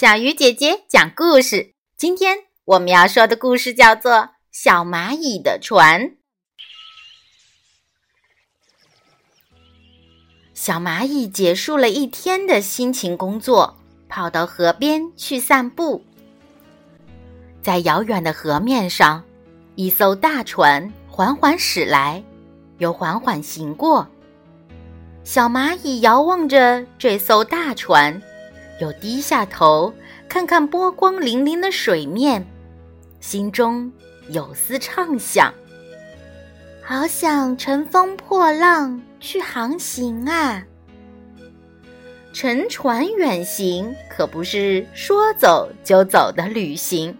小鱼姐姐讲故事。今天我们要说的故事叫做《小蚂蚁的船》。小蚂蚁结束了一天的辛勤工作，跑到河边去散步。在遥远的河面上，一艘大船缓缓驶来，又缓缓行过。小蚂蚁遥望着这艘大船。又低下头看看波光粼粼的水面，心中有丝畅想：好想乘风破浪去航行啊！乘船远行可不是说走就走的旅行。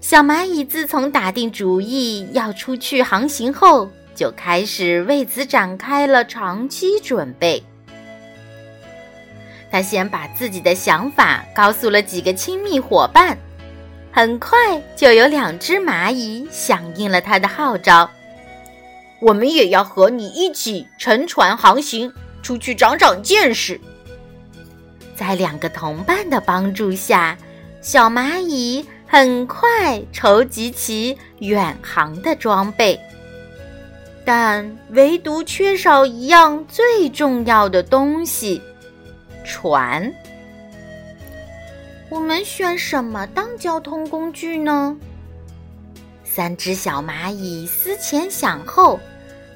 小蚂蚁自从打定主意要出去航行后，就开始为此展开了长期准备。他先把自己的想法告诉了几个亲密伙伴，很快就有两只蚂蚁响应了他的号召。我们也要和你一起乘船航行，出去长长见识。在两个同伴的帮助下，小蚂蚁很快筹集起远航的装备，但唯独缺少一样最重要的东西。船，我们选什么当交通工具呢？三只小蚂蚁思前想后，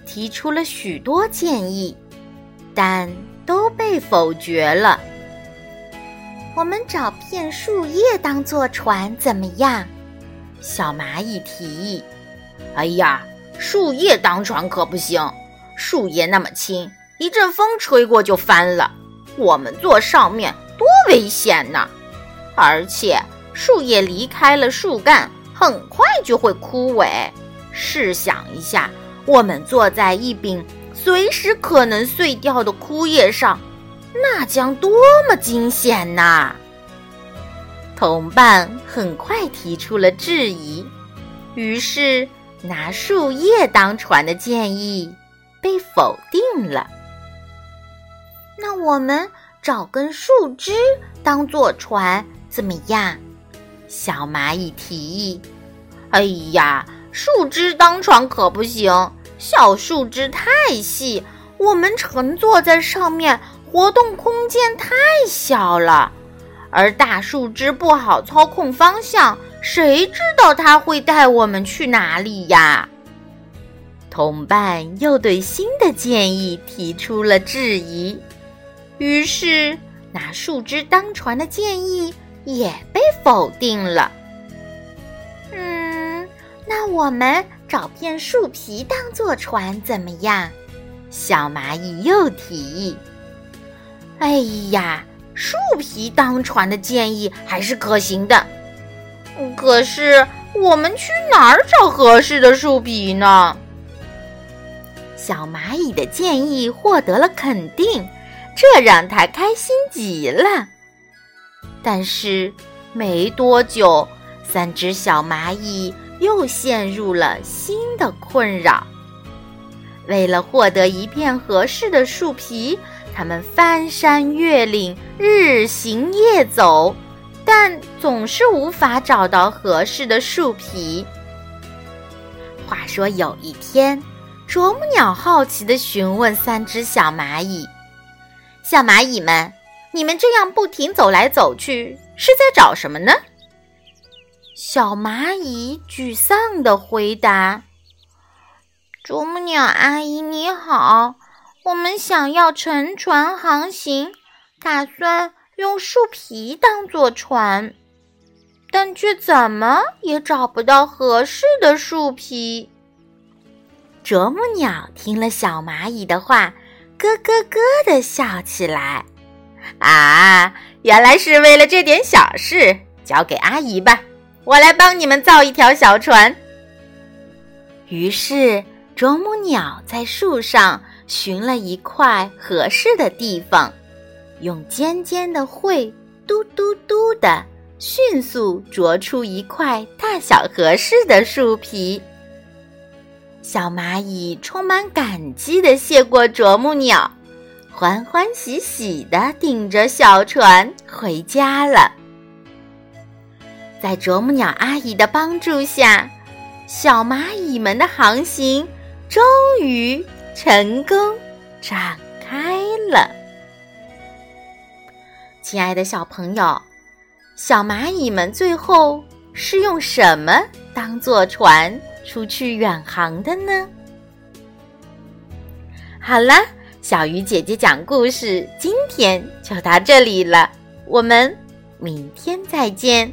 提出了许多建议，但都被否决了。我们找片树叶当做船怎么样？小蚂蚁提议。哎呀，树叶当船可不行，树叶那么轻，一阵风吹过就翻了。我们坐上面多危险呢！而且树叶离开了树干，很快就会枯萎。试想一下，我们坐在一柄随时可能碎掉的枯叶上，那将多么惊险呐！同伴很快提出了质疑，于是拿树叶当船的建议被否定了。那我们找根树枝当做船怎么样？小蚂蚁提议。哎呀，树枝当船可不行，小树枝太细，我们乘坐在上面活动空间太小了。而大树枝不好操控方向，谁知道它会带我们去哪里呀？同伴又对新的建议提出了质疑。于是，拿树枝当船的建议也被否定了。嗯，那我们找片树皮当做船怎么样？小蚂蚁又提议。哎呀，树皮当船的建议还是可行的。可是，我们去哪儿找合适的树皮呢？小蚂蚁的建议获得了肯定。这让他开心极了，但是没多久，三只小蚂蚁又陷入了新的困扰。为了获得一片合适的树皮，他们翻山越岭，日行夜走，但总是无法找到合适的树皮。话说有一天，啄木鸟好奇地询问三只小蚂蚁。小蚂蚁们，你们这样不停走来走去，是在找什么呢？小蚂蚁沮丧地回答：“啄木鸟阿姨你好，我们想要乘船航行，打算用树皮当做船，但却怎么也找不到合适的树皮。”啄木鸟听了小蚂蚁的话。咯咯咯的笑起来，啊，原来是为了这点小事，交给阿姨吧，我来帮你们造一条小船。于是，啄木鸟在树上寻了一块合适的地方，用尖尖的喙嘟嘟嘟的迅速啄出一块大小合适的树皮。小蚂蚁充满感激地谢过啄木鸟，欢欢喜喜地顶着小船回家了。在啄木鸟阿姨的帮助下，小蚂蚁们的航行终于成功展开了。亲爱的小朋友，小蚂蚁们最后是用什么当做船出去远航的呢？好了，小鱼姐姐讲故事，今天就到这里了，我们明天再见。